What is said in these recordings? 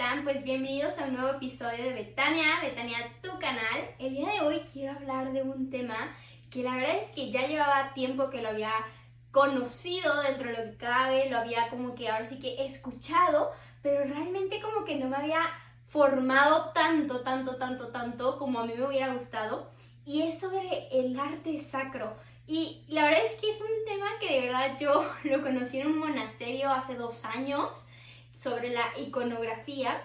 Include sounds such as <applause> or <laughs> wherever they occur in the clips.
están? Pues bienvenidos a un nuevo episodio de Betania, Betania tu canal. El día de hoy quiero hablar de un tema que la verdad es que ya llevaba tiempo que lo había conocido dentro de lo que cabe, lo había como que ahora sí que escuchado, pero realmente como que no me había formado tanto, tanto, tanto, tanto como a mí me hubiera gustado. Y es sobre el arte sacro. Y la verdad es que es un tema que de verdad yo <laughs> lo conocí en un monasterio hace dos años sobre la iconografía.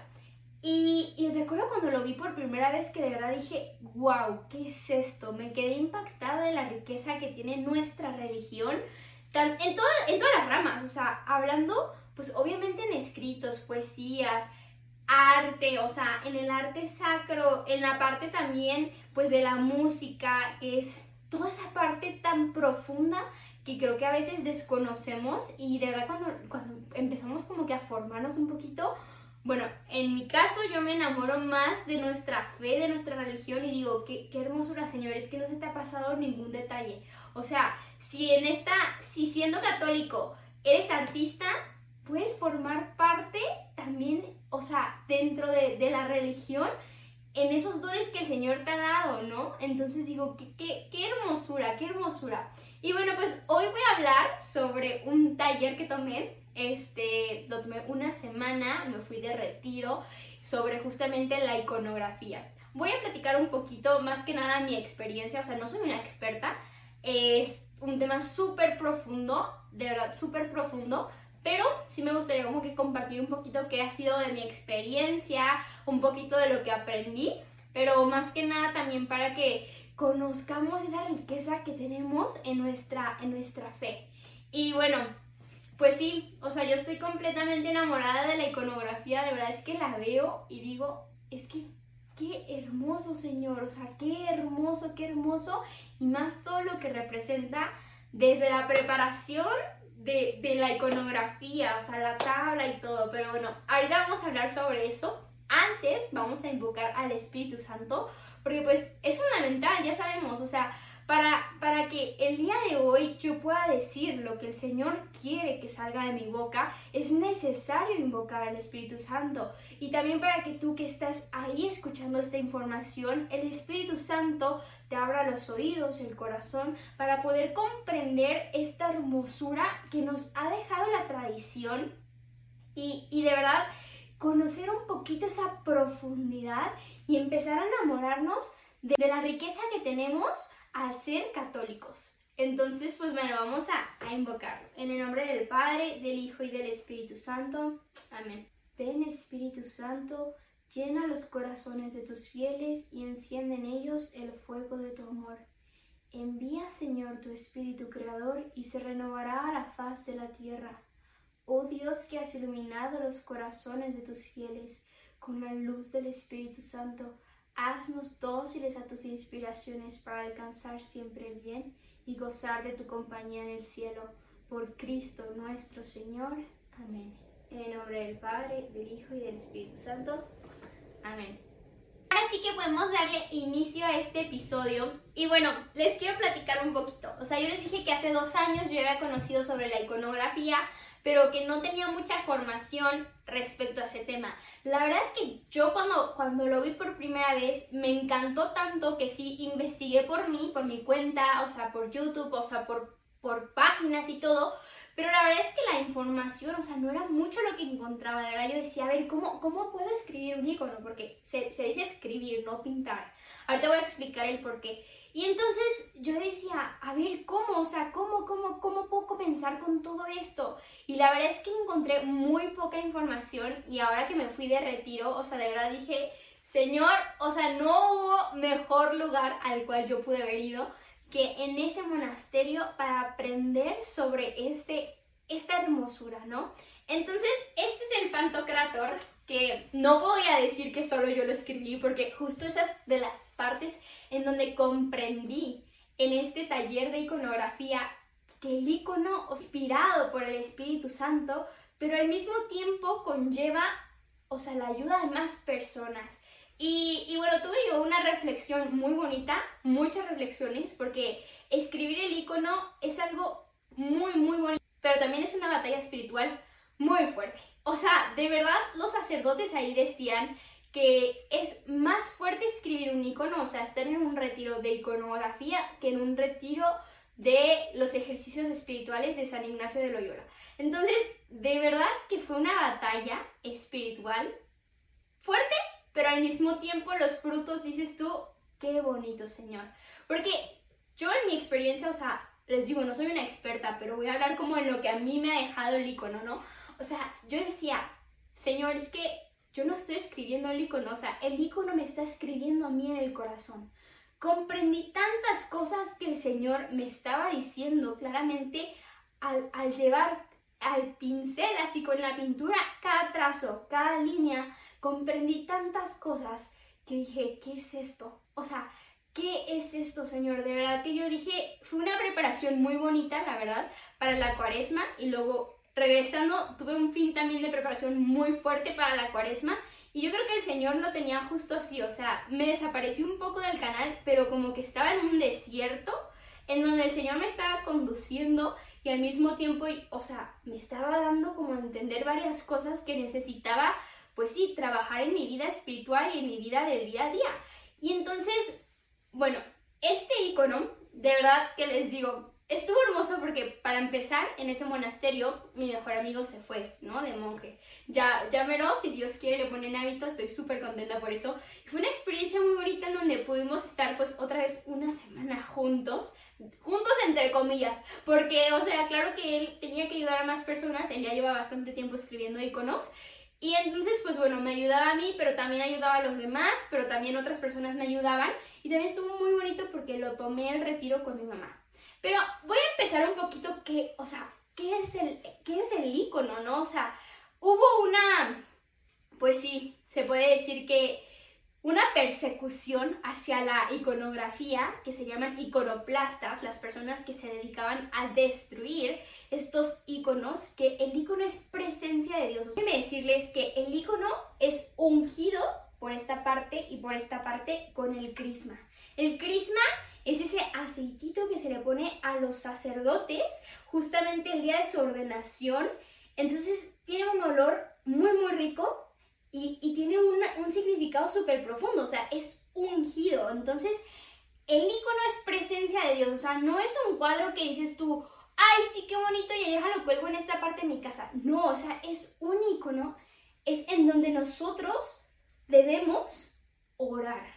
Y, recuerdo cuando lo vi por primera vez que de verdad dije, wow, ¿qué es esto? Me quedé impactada de la riqueza que tiene nuestra religión tan, en, en todas las ramas, o sea, hablando pues obviamente en escritos, poesías, arte, o sea, en el arte sacro, en la parte también pues de la música, que es toda esa parte tan profunda que creo que a veces desconocemos y de verdad cuando, cuando empezamos como que a formarnos un poquito, bueno, en mi caso yo me enamoro más de nuestra fe, de nuestra religión y digo, qué, qué hermosura, Señor, es que no se te ha pasado ningún detalle. O sea, si en esta, si siendo católico eres artista, puedes formar parte también, o sea, dentro de, de la religión en esos dones que el Señor te ha dado, ¿no? Entonces digo, qué, qué, qué, hermosura, qué hermosura. Y bueno, pues hoy voy a hablar sobre un taller que tomé, este, lo tomé una semana, me fui de retiro sobre justamente la iconografía. Voy a platicar un poquito, más que nada, mi experiencia, o sea, no soy una experta, es un tema súper profundo, de verdad, súper profundo, pero sí me gustaría como que compartir un poquito qué ha sido de mi experiencia, un poquito de lo que aprendí, pero más que nada también para que conozcamos esa riqueza que tenemos en nuestra, en nuestra fe. Y bueno, pues sí, o sea, yo estoy completamente enamorada de la iconografía, de verdad es que la veo y digo, es que qué hermoso Señor, o sea, qué hermoso, qué hermoso, y más todo lo que representa desde la preparación de, la iconografía, o sea, la tabla y todo. Pero bueno, ahorita vamos a hablar sobre eso. Antes vamos a invocar al Espíritu Santo, porque pues es fundamental, ya sabemos, o sea, para, para que el día de hoy yo pueda decir lo que el Señor quiere que salga de mi boca, es necesario invocar al Espíritu Santo. Y también para que tú que estás ahí escuchando esta información, el Espíritu Santo te abra los oídos, el corazón, para poder comprender esta hermosura que nos ha dejado la tradición y, y de verdad conocer un poquito esa profundidad y empezar a enamorarnos de, de la riqueza que tenemos al ser católicos. Entonces, pues bueno, vamos a, a invocarlo. En el nombre del Padre, del Hijo y del Espíritu Santo. Amén. Ven Espíritu Santo, llena los corazones de tus fieles y enciende en ellos el fuego de tu amor. Envía, Señor, tu Espíritu Creador y se renovará a la faz de la tierra. Oh Dios que has iluminado los corazones de tus fieles con la luz del Espíritu Santo, Haznos dóciles a tus inspiraciones para alcanzar siempre el bien y gozar de tu compañía en el cielo. Por Cristo nuestro Señor. Amén. En el nombre del Padre, del Hijo y del Espíritu Santo. Amén. Ahora sí que podemos darle inicio a este episodio. Y bueno, les quiero platicar un poquito. O sea, yo les dije que hace dos años yo había conocido sobre la iconografía, pero que no tenía mucha formación respecto a ese tema. La verdad es que yo cuando, cuando lo vi por primera vez me encantó tanto que sí investigué por mí, por mi cuenta, o sea, por YouTube, o sea, por, por páginas y todo, pero la verdad es que la información, o sea, no era mucho lo que encontraba. De verdad yo decía, a ver, ¿cómo, cómo puedo escribir un icono? Porque se, se dice escribir, no pintar. Ahorita voy a explicar el por qué. Y entonces yo decía, a ver, ¿cómo? O sea, ¿cómo, cómo, cómo puedo comenzar con todo esto? Y la verdad es que encontré muy poca información y ahora que me fui de retiro, o sea, de verdad dije, Señor, o sea, no hubo mejor lugar al cual yo pude haber ido que en ese monasterio para aprender sobre este, esta hermosura, ¿no? Entonces, este es el Pantocrator, que no voy a decir que solo yo lo escribí, porque justo esas de las partes en donde comprendí en este taller de iconografía que el icono inspirado por el Espíritu Santo, pero al mismo tiempo conlleva, o sea, la ayuda de más personas. Y, y, bueno, tuve yo una reflexión muy bonita, muchas reflexiones, porque escribir el icono es algo muy, muy bonito, pero también es una batalla espiritual muy fuerte. o sea, de verdad los sacerdotes ahí decían que es más fuerte escribir un icono, o sea, estar en un retiro de iconografía que en un retiro de los ejercicios espirituales de San Ignacio de Loyola. Entonces, de verdad que fue una batalla espiritual fuerte, pero al mismo tiempo los frutos, dices tú, qué bonito, Señor. Porque yo en mi experiencia, o sea, les digo, no soy una experta, pero voy a hablar como en lo que a mí me ha dejado el icono, ¿no? O sea, yo decía, Señor, es que yo no estoy escribiendo el icono, o sea, el icono me está escribiendo a mí en el corazón. Comprendí tantas cosas que el Señor me estaba diciendo claramente al, al llevar al pincel, así con la pintura, cada trazo, cada línea, comprendí tantas cosas que dije, ¿qué es esto? O sea, ¿qué es esto, Señor? De verdad que yo dije, fue una preparación muy bonita, la verdad, para la cuaresma y luego regresando tuve un fin también de preparación muy fuerte para la cuaresma y yo creo que el Señor lo tenía justo así, o sea, me desaparecí un poco del canal, pero como que estaba en un desierto en donde el Señor me estaba conduciendo y al mismo tiempo, o sea, me estaba dando como a entender varias cosas que necesitaba, pues sí, trabajar en mi vida espiritual y en mi vida del día a día. Y entonces, bueno, este icono, de verdad que les digo, estuvo hermoso porque para empezar en ese monasterio mi mejor amigo se fue, ¿no? De monje. Ya, ya veró, si Dios quiere le ponen hábito, estoy súper contenta por eso. fue una experiencia muy bonita en donde pudimos estar pues otra vez una semana juntos, juntos entre comillas, porque o sea, claro que él tenía que ayudar a más personas, él ya lleva bastante tiempo escribiendo iconos y entonces, pues bueno, me ayudaba a mí, pero también ayudaba a los demás, pero también otras personas me ayudaban. Y también estuvo muy bonito porque lo tomé el retiro con mi mamá. Pero voy a empezar un poquito que, o sea, ¿qué es el, qué es el icono, no? O sea, hubo una, pues sí, se puede decir que una persecución hacia la iconografía, que se llaman iconoplastas, las personas que se dedicaban a destruir estos iconos, que el icono es presencia de Dios. Déjenme decirles que el icono es ungido por esta parte y por esta parte con el crisma. El crisma es ese aceitito que se le pone a los sacerdotes justamente el día de su ordenación. Entonces tiene un olor muy, muy rico y, tiene un significado súper profundo, o sea, es ungido. Entonces, el icono es presencia de Dios, o sea, no es un cuadro que dices tú, ay, sí, qué bonito, y déjalo cuelgo en esta parte de mi casa. No, o sea, es un icono, es en donde nosotros debemos orar.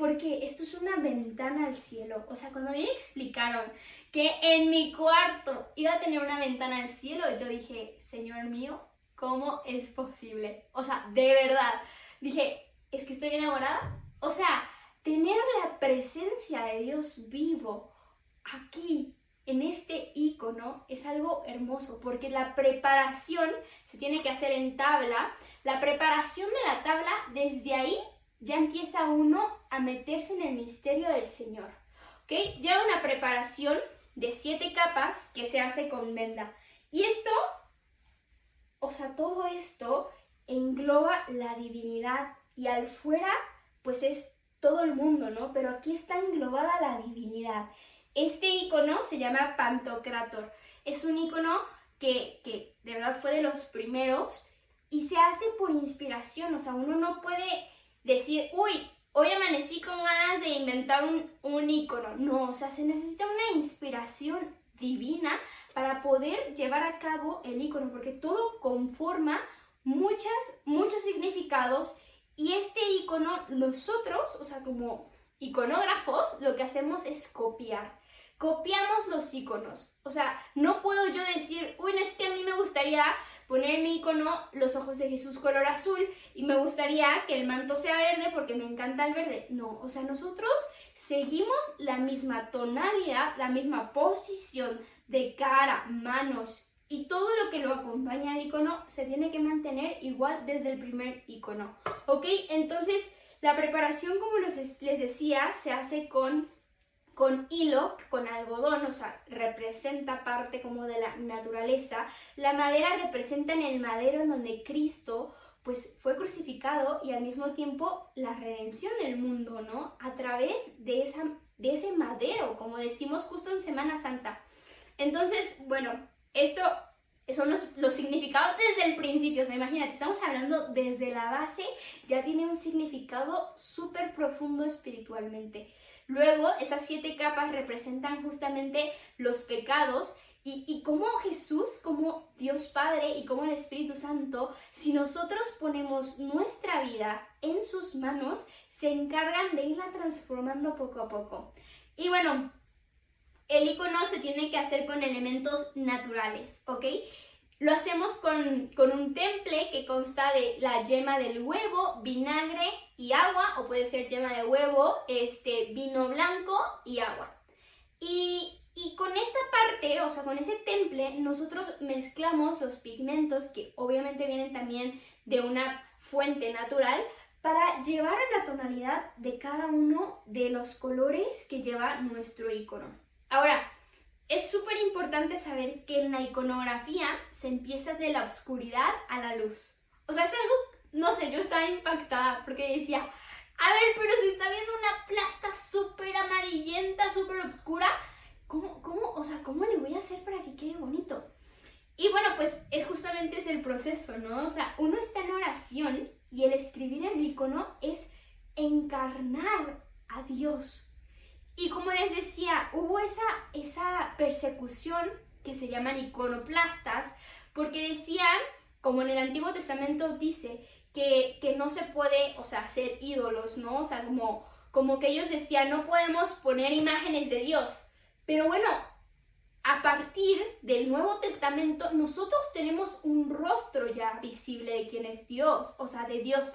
Porque esto es una ventana al cielo. O sea, cuando me explicaron que en mi cuarto iba a tener una ventana al cielo, yo dije, Señor mío, ¿Cómo es posible? O sea, de verdad. Dije, ¿es que estoy enamorada? O sea, tener la presencia de Dios vivo aquí, en este icono, es algo hermoso, porque la preparación se tiene que hacer en tabla. La preparación de la tabla, desde ahí ya empieza uno a meterse en el misterio del Señor. ¿Ok? Ya una preparación de siete capas que se hace con venda. Y esto o sea, todo esto engloba la divinidad y al fuera, pues es todo el mundo, ¿no? Pero aquí está englobada la divinidad. Este icono se llama Pantocrator. Es un icono que, que de verdad fue de los primeros y se hace por inspiración. O sea, uno no puede decir, uy, hoy amanecí con ganas de inventar un, un. No, o sea, se necesita una inspiración divina para poder llevar a cabo el icono, porque todo conforma muchas, muchos significados y este icono nosotros, o sea, como iconógrafos, lo que hacemos es copiar. Copiamos los iconos. O sea, no puedo yo decir, uy, es que a mí me gustaría poner mi icono los ojos de Jesús color azul y me gustaría que el manto sea verde porque me encanta el verde. No, o sea, nosotros seguimos la misma tonalidad, la misma posición de cara, manos y todo lo que lo acompaña al icono se tiene que mantener igual desde el primer icono. ¿Ok? Entonces, la preparación, como les, decía, se hace con, con hilo, con algodón, o sea, representa parte como de la naturaleza. La madera representa en el madero en donde Cristo pues fue crucificado y al mismo tiempo la redención del mundo, ¿no? A través de, esa, de ese madero, como decimos justo en Semana Santa. Entonces, bueno, esto son los, los significados desde el principio. O sea, imagínate, estamos hablando desde la base, ya tiene un significado súper profundo espiritualmente. Luego, esas siete capas representan justamente los pecados y, y cómo Jesús, como Dios Padre y como el Espíritu Santo, si nosotros ponemos nuestra vida en sus manos, se encargan de irla transformando poco a poco. Y bueno, el icono se tiene que hacer con elementos naturales, ¿ok? Lo hacemos con, con, un temple que consta de la yema del huevo, vinagre y agua, o puede ser yema de huevo, este, vino blanco y agua. Y, y con esta parte, o sea, con ese temple, nosotros mezclamos los pigmentos que obviamente vienen también de una fuente natural para llevar la tonalidad de cada uno de los colores que lleva nuestro icono. Ahora, es súper importante saber que en la iconografía se empieza de la oscuridad a la luz. O sea, es algo, no sé, yo estaba impactada porque decía, a ver, pero se está viendo una plasta súper amarillenta, súper oscura. ¿Cómo, cómo, o sea, cómo le voy a hacer para que quede bonito? Y bueno, pues es justamente es el proceso, ¿no? O sea, uno está en oración y el escribir el icono es encarnar a Dios. Y como les decía, hubo esa, esa persecución que se llaman iconoplastas, porque decían, como en el Antiguo Testamento dice, que, que no se puede, o sea, hacer ídolos, ¿no? O sea, como, como que ellos decían, no podemos poner imágenes de Dios. Pero bueno, a partir del Nuevo Testamento, nosotros tenemos un rostro ya visible de quién es Dios, o sea, de Dios,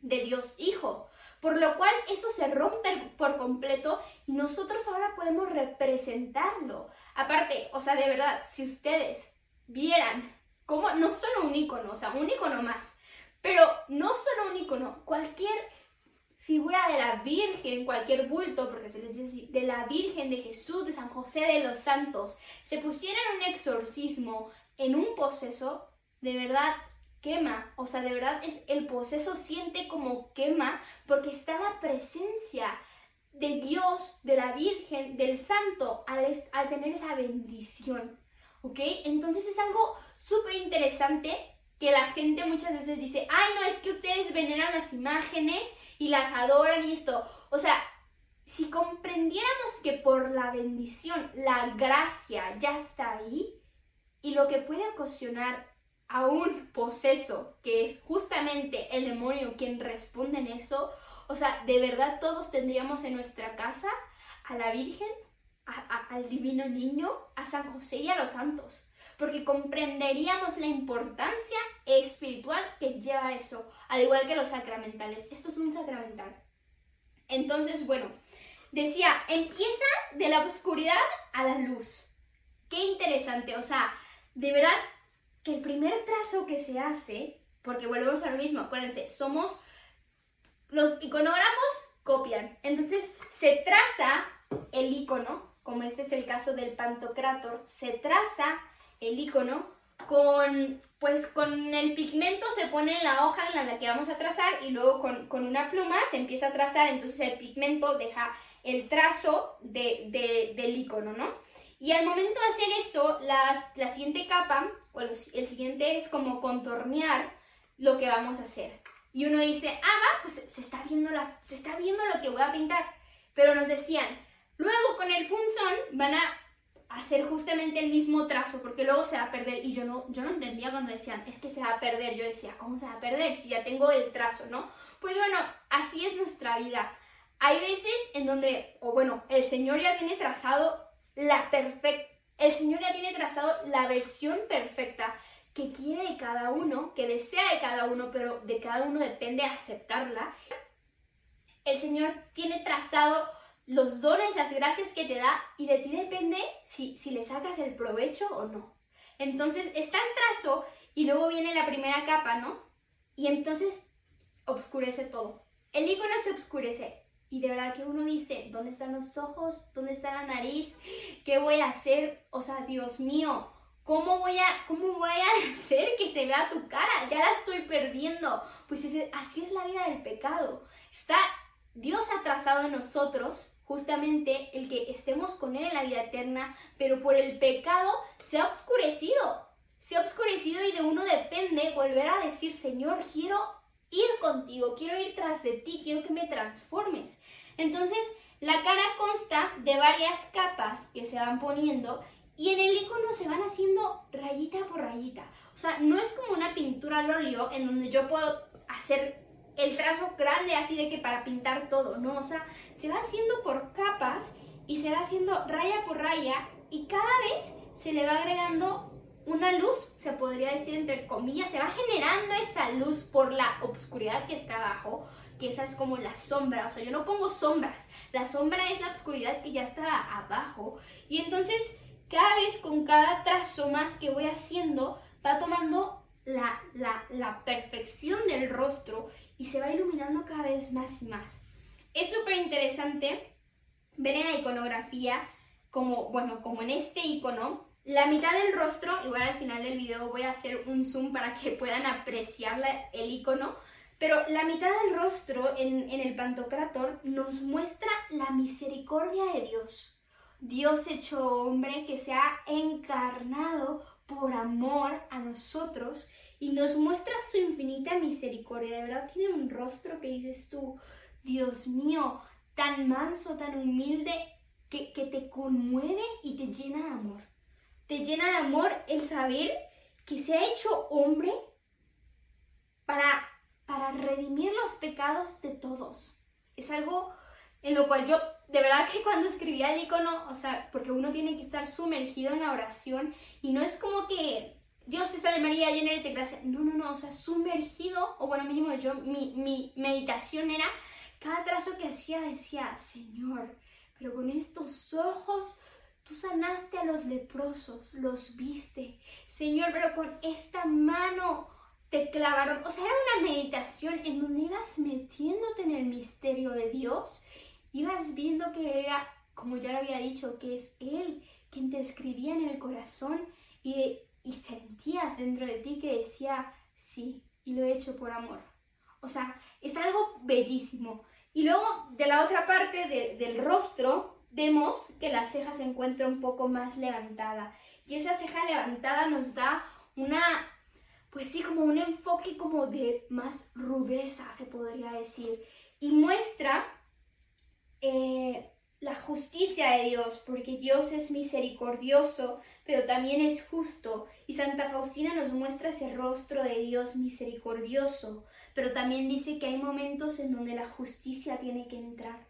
de Dios Hijo por lo cual eso se rompe por completo y nosotros ahora podemos representarlo. Aparte, o sea, de verdad, si ustedes vieran cómo, no solo un icono, o sea, un icono más, pero no solo un icono, cualquier figura de la Virgen, cualquier bulto, porque se les dice así, de la Virgen, de Jesús, de San José, de los santos, se pusieran un exorcismo en un poseso, de verdad quema, o sea, de verdad es el proceso siente como quema porque está la presencia de Dios, de la Virgen, del Santo al, al tener esa bendición, ¿ok? Entonces es algo súper interesante que la gente muchas veces dice, ay, no, es que ustedes veneran las imágenes y las adoran y esto, o sea, si comprendiéramos que por la bendición, la gracia ya está ahí y lo que puede ocasionar a un poseso, que es justamente el demonio quien responde en eso, o sea, de verdad todos tendríamos en nuestra casa a la Virgen, al Divino Niño, a San José y a los santos, porque comprenderíamos la importancia espiritual que lleva eso, al igual que los sacramentales. Esto es un sacramental. Entonces, bueno, decía, empieza de la oscuridad a la luz. Qué interesante, o sea, de verdad que el primer trazo que se hace, porque volvemos a lo mismo, acuérdense, somos los iconógrafos copian. Entonces se traza el icono, como este es el caso del Pantocrator, se traza el icono con, pues con el pigmento se pone la hoja en la que vamos a trazar y luego con, una pluma se empieza a trazar, entonces el pigmento deja el trazo de, del icono, ¿no? Y al momento de hacer eso, la, la siguiente capa, o el siguiente es como contornear lo que vamos a hacer. Y uno dice, ah, va, pues se está viendo, la, se está viendo lo que voy a pintar. Pero nos decían, luego con el punzón van a hacer justamente el mismo trazo, porque luego se va a perder. Y yo no, yo no entendía cuando decían, es que se va a perder. Yo decía, ¿cómo se va a perder si ya tengo el trazo, no? Pues bueno, así es nuestra vida. Hay veces en donde, o bueno, el Señor ya tiene trazado la perfecta, el Señor ya tiene trazado la versión perfecta que quiere de cada uno, que desea de cada uno, pero de cada uno depende aceptarla. El Señor tiene trazado los dones, las gracias que te da y de ti depende si, si le sacas el provecho o no. Entonces está el trazo y luego viene la primera capa, ¿no? Y entonces obscurece todo. El icono se obscurece, y de verdad que uno dice, ¿dónde están los ojos? ¿Dónde está la nariz? ¿Qué voy a hacer? O sea, Dios mío, ¿cómo voy a, cómo voy a <laughs> hacer que se vea tu cara? Ya la estoy perdiendo. Pues así es la vida del pecado. Está, Dios ha trazado en nosotros justamente el que estemos con Él en la vida eterna, pero por el pecado se ha oscurecido. se ha oscurecido y de uno depende volver a decir, Señor, quiero ir contigo, quiero ir tras de ti, quiero que me transformes. Entonces, la cara consta de varias capas que se van poniendo y en el icono se van haciendo rayita por rayita. O sea, no es como una pintura al óleo en donde yo puedo hacer el trazo grande así de que para pintar todo, ¿no? O sea, se va haciendo por capas y se va haciendo raya por raya y cada vez se le va agregando una luz, se podría decir entre comillas, se va generando esa luz por la oscuridad que está abajo, que esa es como la sombra, o sea, yo no pongo sombras, la sombra es la oscuridad que ya está abajo. Y entonces cada vez con cada trazo más que voy haciendo va tomando la, la perfección del rostro y se va iluminando cada vez más y más. Es súper interesante ver en la iconografía como, bueno, como en este icono, la mitad del rostro, igual al final del video voy a hacer un zoom para que puedan apreciar el icono, pero la mitad del rostro en, en el Pantocrator nos muestra la misericordia de Dios. Dios hecho hombre que se ha encarnado por amor a nosotros y nos muestra su infinita misericordia. De verdad tiene un rostro que dices tú, Dios mío, tan manso, tan humilde, que, que te conmueve y te llena de amor te llena de amor el saber que se ha hecho hombre para, para redimir los pecados de todos. Es algo en lo cual yo, de verdad que cuando escribía el icono, o sea, porque uno tiene que estar sumergido en la oración y no es como que Dios te salve María, llena de gracia. No, no, no, o sea, sumergido, o bueno, mínimo yo, mi, mi meditación era, cada trazo que hacía decía, Señor, pero con estos ojos Tú sanaste a los leprosos, los viste. Señor, pero con esta mano te clavaron. O sea, era una meditación en donde ibas metiéndote en el misterio de Dios. Ibas viendo que era, como ya lo había dicho, que es Él quien te escribía en el corazón y, y sentías dentro de ti que decía, sí, y lo he hecho por amor. O sea, es algo bellísimo. Y luego, de la otra parte del rostro, vemos que la ceja se encuentra un poco más levantada. Y esa ceja levantada nos da una, pues sí, como un enfoque como de más rudeza, se podría decir. Y muestra eh, la justicia de Dios, porque Dios es misericordioso, pero también es justo. Y Santa Faustina nos muestra ese rostro de Dios misericordioso, pero también dice que hay momentos en donde la justicia tiene que entrar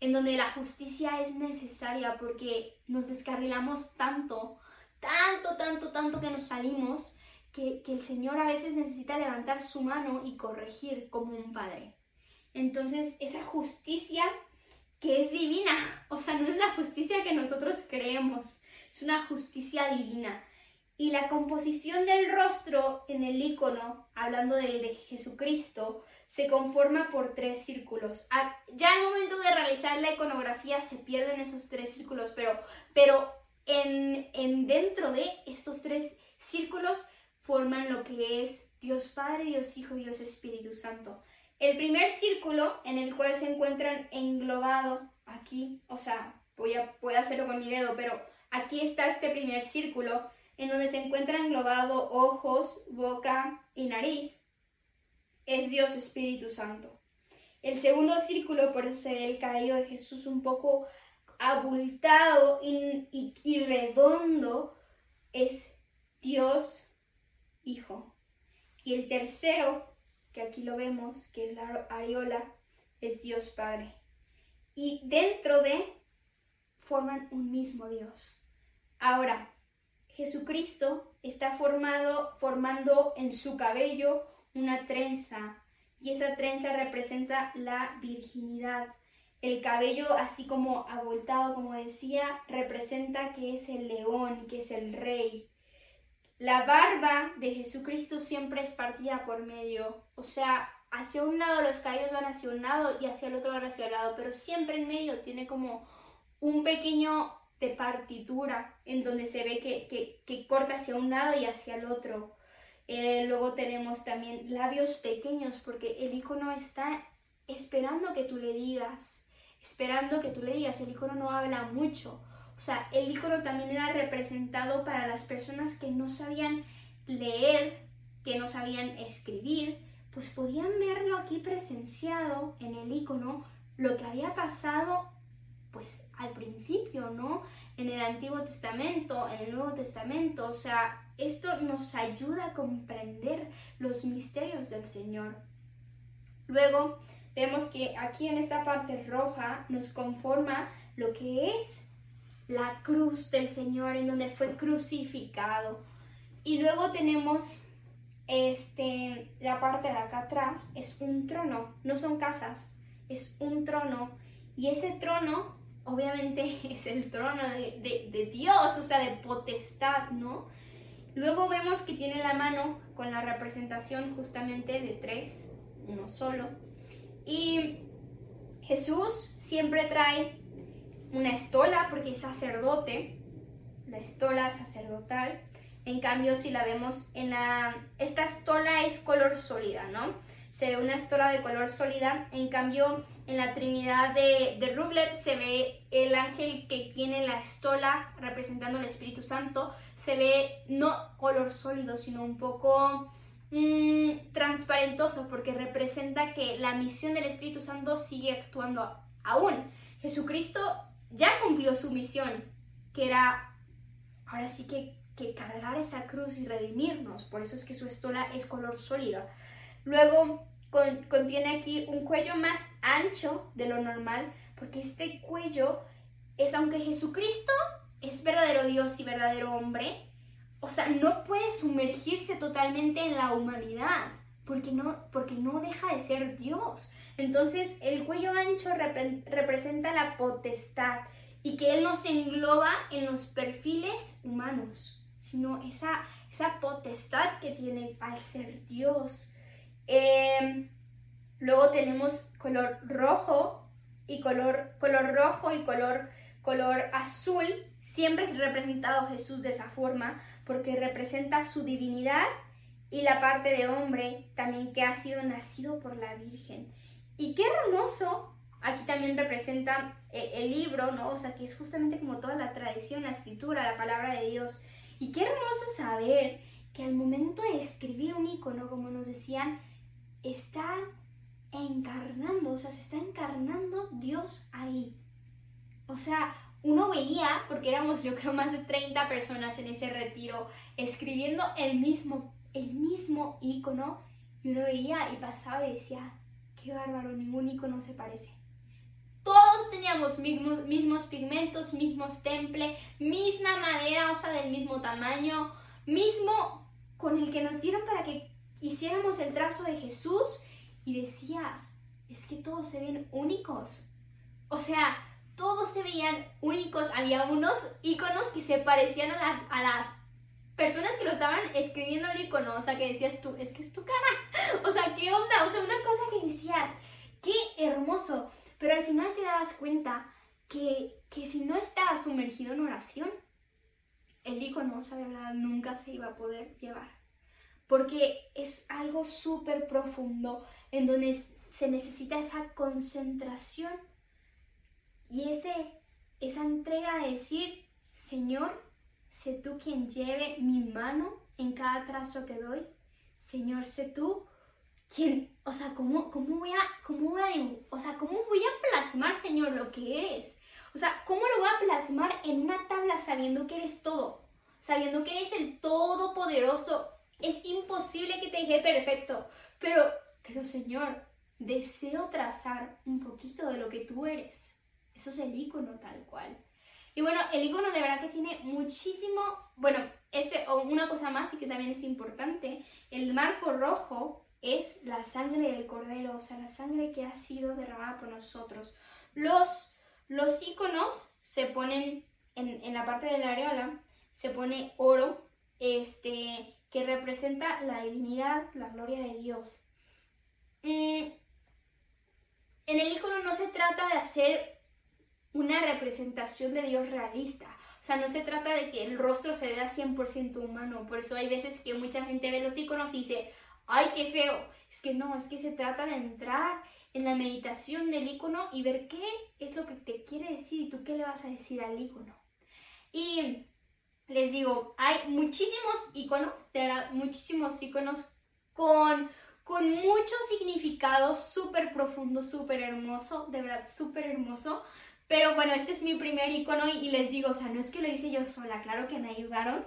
en donde la justicia es necesaria porque nos descarrilamos tanto, tanto, tanto, tanto que nos salimos, que, el Señor a veces necesita levantar su mano y corregir como un padre. Entonces, esa justicia que es divina, <laughs> o sea, no es la justicia que nosotros creemos, es una justicia divina. Y la composición del rostro en el icono, hablando del de Jesucristo, se conforma por tres círculos. Ah, ya al momento de realizar la iconografía se pierden esos tres círculos, pero, pero en, en dentro de estos tres círculos forman lo que es Dios Padre, Dios Hijo, Dios Espíritu Santo. El primer círculo en el cual se encuentran englobado aquí, o sea, voy a, voy a hacerlo con mi dedo, pero aquí está este primer círculo en donde se encuentra englobado ojos, boca y nariz es Dios Espíritu Santo. El segundo círculo, por eso se ve el cabello de Jesús un poco abultado y, redondo, es Dios Hijo. Y el tercero, que aquí lo vemos, que es la areola, es Dios Padre. Y dentro de forman un mismo Dios. Ahora, Jesucristo está formado, formando en su cabello una trenza y esa trenza representa la virginidad. El cabello, así como abultado, como decía, representa que es el león, que es el rey. La barba de Jesucristo siempre es partida por medio, o sea, hacia un lado los cabellos van hacia un lado y hacia el otro van hacia el lado, pero siempre en medio tiene como un pequeño de partitura en donde se ve que, que, corta hacia un lado y hacia el otro. Eh, luego tenemos también labios pequeños porque el icono está esperando que tú le digas, esperando que tú le digas. El icono no habla mucho. O sea, el icono también era representado para las personas que no sabían leer, que no sabían escribir, pues podían verlo aquí presenciado en el icono lo que había pasado pues al principio, ¿no? En el Antiguo Testamento, en el Nuevo Testamento, o sea, esto nos ayuda a comprender los misterios del Señor. Luego vemos que aquí en esta parte roja nos conforma lo que es la cruz del Señor en donde fue crucificado. Y luego tenemos este la parte de acá atrás es un trono, no son casas, es un trono y ese trono obviamente <laughs> es el trono de, Dios, o sea, de potestad, ¿no? Luego vemos que tiene la mano con la representación justamente de tres, uno solo. Y Jesús siempre trae una estola porque es sacerdote, la estola sacerdotal. En cambio, si la vemos en la... Esta estola es color sólida, ¿no? Se ve una estola de color sólida. En cambio, en la Trinidad de, de Rublev se ve el ángel que tiene la estola representando el Espíritu Santo. Se ve no color sólido, sino un poco mmm, transparentoso porque representa que la misión del Espíritu Santo sigue actuando aún. Jesucristo ya cumplió su misión, que era ahora sí que, que cargar esa cruz y redimirnos. Por eso es que su estola es color sólido. Luego contiene aquí un cuello más ancho de lo normal, porque este cuello es, aunque Jesucristo es verdadero Dios y verdadero hombre, o sea, no puede sumergirse totalmente en la humanidad, porque no, porque no deja de ser Dios. Entonces, el cuello ancho representa la potestad y que Él no se engloba en los perfiles humanos, sino esa, esa potestad que tiene al ser Dios. Em, luego tenemos color rojo y color, color rojo y color, color azul. Siempre es representado Jesús de esa forma porque representa su divinidad y la parte de hombre también que ha sido nacido por la Virgen. Y qué hermoso, aquí también representa eh, el libro, ¿no? O sea, que es justamente como toda la tradición, la escritura, la palabra de Dios. Y qué hermoso saber que al momento de escribir un icono, como nos decían, está encarnando, o sea, se está encarnando Dios ahí. O sea, uno veía, porque éramos yo creo más de 30 personas en ese retiro, escribiendo el mismo, el mismo icono, y uno veía y pasaba y decía, qué bárbaro, ningún icono se parece. Todos teníamos mismos, mismos pigmentos, mismos temple, misma madera, o sea, del mismo tamaño, mismo con el que nos dieron para que hiciéramos el trazo de Jesús y decías, es que todos se ven únicos. O sea, todos se veían únicos. Había unos iconos que se parecían a las, a las personas que lo estaban escribiendo el icono. O sea, que decías tú, es que es tu cara. <laughs> O sea, ¿qué onda? O sea, una cosa que decías, qué hermoso. Pero al final te dabas cuenta que, que si no estabas sumergido en oración, el icono, o sea, de verdad, nunca se iba a poder llevar. Porque es algo súper profundo en donde se necesita esa concentración y ese, esa entrega de decir, Señor, sé tú quien lleve mi mano en cada trazo que doy. Señor, sé tú quien, o sea, ¿cómo, cómo voy a, cómo voy a, o sea, cómo voy a plasmar, Señor, lo que eres? O sea, ¿cómo lo voy a plasmar en una tabla sabiendo que eres todo? Sabiendo que eres el todopoderoso. Es imposible que te deje perfecto, pero, pero Señor, deseo trazar un poquito de lo que tú eres. Eso es el icono tal cual. Y bueno, el icono de verdad que tiene muchísimo, bueno, este, o una cosa más y que también es importante, el marco rojo es la sangre del cordero, o sea, la sangre que ha sido derramada por nosotros. Los, los iconos se ponen en, en la parte de la areola, se pone oro, este, que representa la divinidad, la gloria de Dios. Mm, en el icono no se trata de hacer una representación de Dios realista. O sea, no se trata de que el rostro se vea 100% humano. Por eso hay veces que mucha gente ve los iconos y dice, ¡ay, qué feo! Es que no, es que se trata de entrar en la meditación del icono y ver qué es lo que te quiere decir y tú qué le vas a decir al icono. Y les digo, hay muchísimos iconos, de verdad, muchísimos iconos con, con mucho significado súper profundo, súper hermoso, de verdad, súper hermoso. Pero bueno, este es mi primer icono y, les digo, o sea, no es que lo hice yo sola, claro que me ayudaron.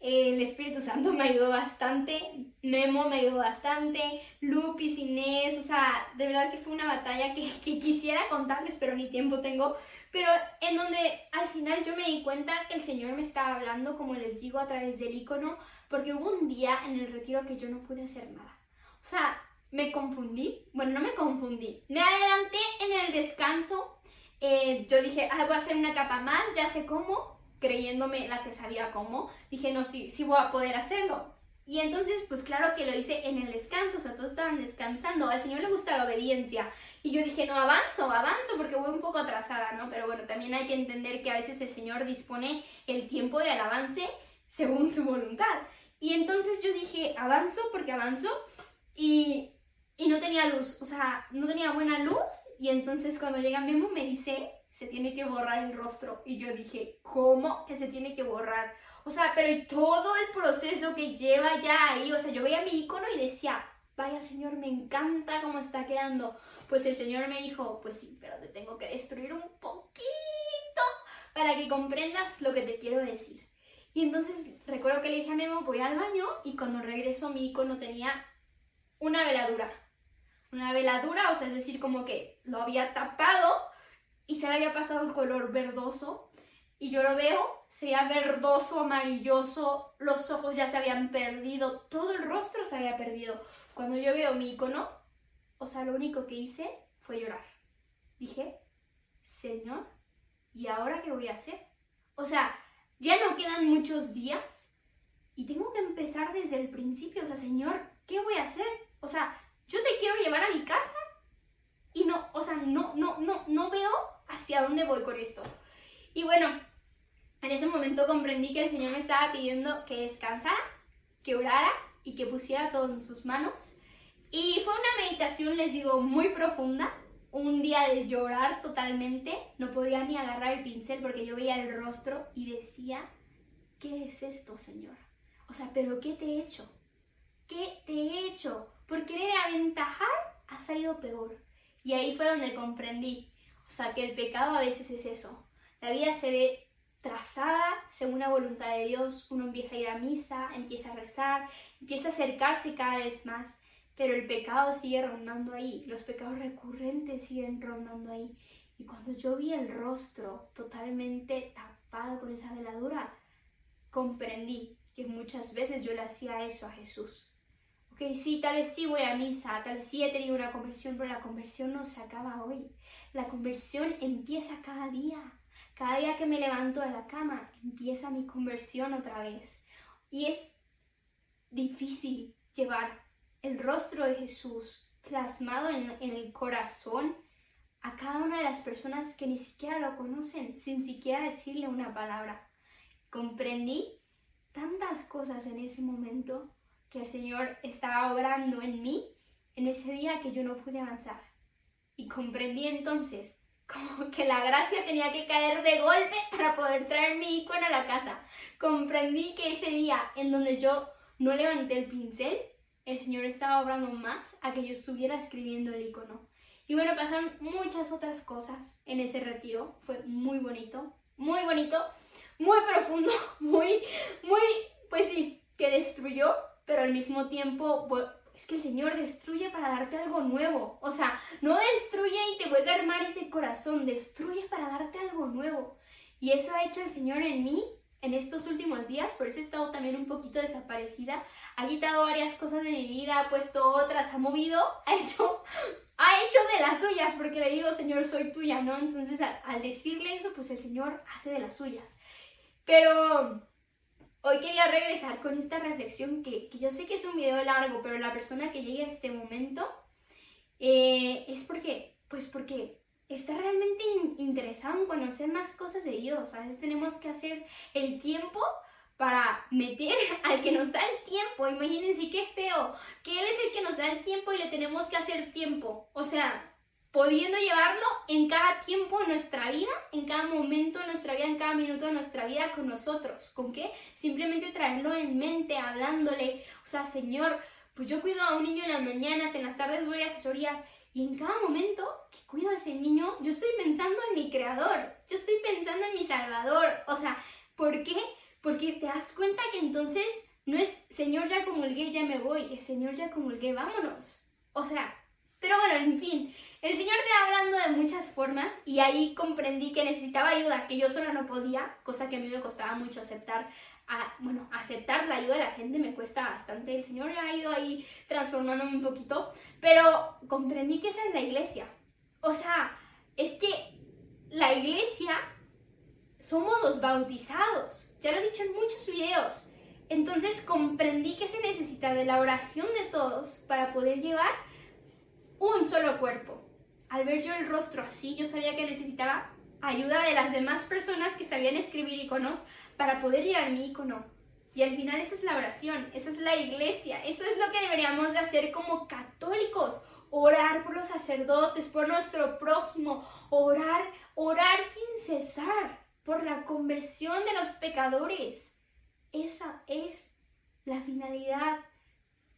el Espíritu Santo <laughs> me ayudó bastante, Memo me ayudó bastante, Lupis, Inés, o sea, de verdad que fue una batalla que, que quisiera contarles, pero ni tiempo tengo pero en donde al final yo me di cuenta que el Señor me estaba hablando, como les digo, a través del icono, porque hubo un día en el retiro que yo no pude hacer nada. O sea, me confundí, bueno, no me confundí, me adelanté en el descanso, eh, yo dije, ah, voy a hacer una capa más, ya sé cómo, creyéndome la que sabía cómo, dije, no, sí, sí voy a poder hacerlo. Y entonces, pues claro que lo hice en el descanso, o sea, todos estaban descansando, al Señor le gusta la obediencia. Y yo dije, no, avanzo, avanzo, porque voy un poco atrasada, ¿no? Pero bueno, también hay que entender que a veces el Señor dispone el tiempo de avance según su voluntad. Y entonces yo dije, avanzo porque avanzo y, y no tenía luz, o sea, no tenía buena luz. Y entonces cuando llega Memo me dice, se tiene que borrar el rostro. Y yo dije, ¿cómo que se tiene que borrar? O sea, pero todo el proceso que lleva ya ahí, o sea, yo veía mi icono y decía, vaya señor, me encanta cómo está quedando. Pues el señor me dijo, pues sí, pero te tengo que destruir un poquito para que comprendas lo que te quiero decir. Y entonces recuerdo que le dije a Memo, voy al baño y cuando regreso mi icono tenía una veladura. Una veladura, o sea, es decir, como que lo había tapado y se le había pasado el color verdoso y yo lo veo, se veía verdoso, amarilloso, los ojos ya se habían perdido, todo el rostro se había perdido. Cuando yo veo mi icono, o sea, lo único que hice fue llorar. Dije, Señor, ¿y ahora qué voy a hacer? O sea, ya no quedan muchos días y tengo que empezar desde el principio. O sea, Señor, ¿qué voy a hacer? O sea, yo te quiero llevar a mi casa y no, o sea, no, no, no, no veo hacia dónde voy con esto. Y bueno, en ese momento comprendí que el Señor me estaba pidiendo que descansara, que orara y que pusiera todo en sus manos. Y fue una meditación, les digo, muy profunda. Un día de llorar totalmente. No podía ni agarrar el pincel porque yo veía el rostro y decía, ¿qué es esto, Señor? O sea, ¿pero qué te he hecho? ¿Qué te he hecho? Por querer aventajar ha salido peor. Y ahí fue donde comprendí o sea, que el pecado a veces es eso. La vida se ve trazada según la voluntad de Dios. Uno empieza a ir a misa, empieza a rezar, empieza a acercarse cada vez más. Pero el pecado sigue rondando ahí. Los pecados recurrentes siguen rondando ahí. Y cuando yo vi el rostro totalmente tapado con esa veladura, comprendí que muchas veces yo le hacía eso a Jesús. Ok, sí, tal vez sí voy a misa, tal vez sí he tenido una conversión, pero la conversión no se acaba hoy. La conversión empieza cada día. Cada día que me levanto de la cama, empieza mi conversión otra vez. Y es difícil llevar el rostro de Jesús plasmado en, en el corazón a cada una de las personas que ni siquiera lo conocen, sin siquiera decirle una palabra. Comprendí tantas cosas en ese momento que el Señor estaba obrando en mí en ese día que yo no pude avanzar. Y comprendí entonces como que la gracia tenía que caer de golpe para poder traer mi icono a la casa. Comprendí que ese día en donde yo no levanté el pincel, el Señor estaba obrando más a que yo estuviera escribiendo el icono. Y bueno, pasaron muchas otras cosas en ese retiro. Fue muy bonito, muy bonito, muy profundo, <laughs> muy, muy, pues sí, que destruyó pero al mismo tiempo es que el Señor destruye para darte algo nuevo. O sea, no destruye y te vuelve a armar ese corazón, destruye para darte algo nuevo. Y eso ha hecho el Señor en mí en estos últimos días, por eso he estado también un poquito desaparecida. Ha quitado varias cosas de mi vida, ha puesto otras, ha movido, <laughs> ha hecho, ha hecho de las suyas, porque le digo, Señor, soy tuya, ¿no? Entonces, al decirle eso, pues el Señor hace de las suyas. Pero hoy quería regresar con esta reflexión que, yo sé que es un video largo, pero la persona que llegue a este momento eh, es porque, pues porque está realmente interesado en conocer más cosas de Dios. A veces tenemos que hacer el tiempo para meter <laughs> al que nos da el tiempo. Imagínense qué feo, que Él es el que nos da el tiempo y le tenemos que hacer tiempo. O sea, pudiendo llevarlo en cada tiempo de nuestra vida, en cada momento de nuestra vida, en cada minuto de nuestra vida con nosotros. ¿Con qué? Simplemente traerlo en mente, hablándole, o sea, Señor, pues yo cuido a un niño en las mañanas, en las tardes doy asesorías, y en cada momento que cuido a ese niño, yo estoy pensando en mi creador, yo estoy pensando en mi salvador. O sea, ¿por qué? Porque te das cuenta que entonces no es Señor ya comulgué, ya me voy, es Señor ya comulgué, vámonos. O sea, pero bueno, en fin, el Señor te va hablando de muchas formas y ahí comprendí que necesitaba ayuda, que yo sola no podía, cosa que a mí me costaba mucho aceptar. bueno, aceptar la ayuda de la gente me cuesta bastante. El Señor ha ido ahí transformándome un poquito, pero comprendí que esa es la iglesia. O sea, es que la iglesia somos los bautizados. Ya lo he dicho en muchos videos. Entonces comprendí que se necesita de la oración de todos para poder llevar un solo cuerpo. Al ver yo el rostro así, yo sabía que necesitaba ayuda de las demás personas que sabían escribir iconos para poder llevar mi icono. Y al final esa es la oración, esa es la iglesia, eso es lo que deberíamos de hacer como católicos, orar por los sacerdotes, por nuestro prójimo, orar, orar sin cesar por la conversión de los pecadores. Esa es la finalidad,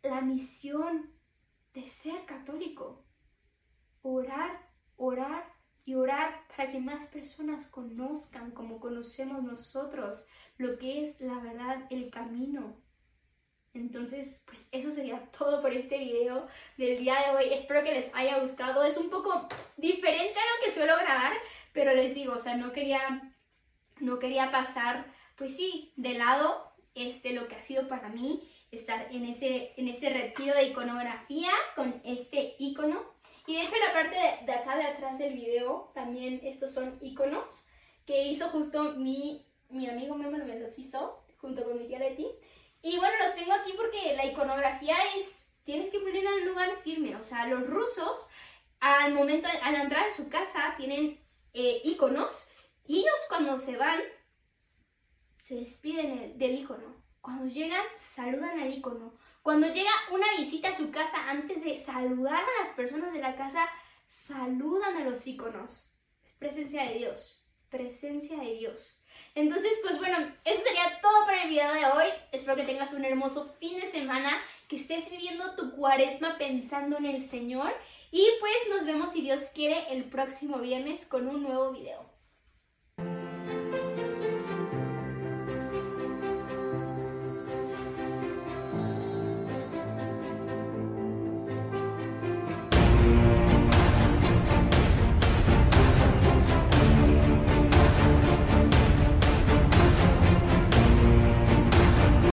la misión de ser católico. Orar, orar y orar para que más personas conozcan como conocemos nosotros lo que es la verdad, el camino. Entonces, pues eso sería todo por este video del día de hoy. Espero que les haya gustado. Es un poco diferente a lo que suelo grabar, pero les digo, o sea, no quería, no quería pasar, pues sí, de lado este, lo que ha sido para mí estar en ese, en ese retiro de iconografía con este icono. Y de hecho la parte de, acá de atrás del video, también estos son iconos que hizo justo mi, mi amigo Memo, me los hizo junto con mi tía Leti. Y bueno, los tengo aquí porque la iconografía es, tienes que poner en un lugar firme. O sea, los rusos al momento, al entrar a su casa, tienen eh, iconos y ellos cuando se van se despiden del icono. Cuando llegan, saludan al icono. Cuando llega una visita a su casa, antes de saludar a las personas de la casa, saludan a los iconos. Es presencia de Dios. Presencia de Dios. Entonces, pues bueno, eso sería todo para el video de hoy. Espero que tengas un hermoso fin de semana, que estés viviendo tu cuaresma pensando en el Señor. Y pues nos vemos si Dios quiere el próximo viernes con un nuevo video.